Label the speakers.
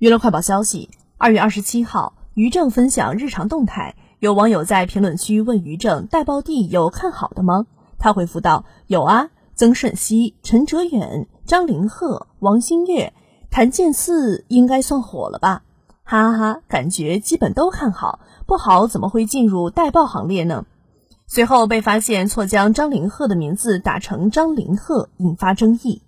Speaker 1: 娱乐快报消息：二月二十七号，于正分享日常动态，有网友在评论区问于正带爆地有看好的吗？他回复道：有啊，曾舜晞、陈哲远、张凌赫、王星越、谭健次应该算火了吧？哈哈哈，感觉基本都看好，不好怎么会进入带爆行列呢？随后被发现错将张凌赫的名字打成张凌赫，引发争议。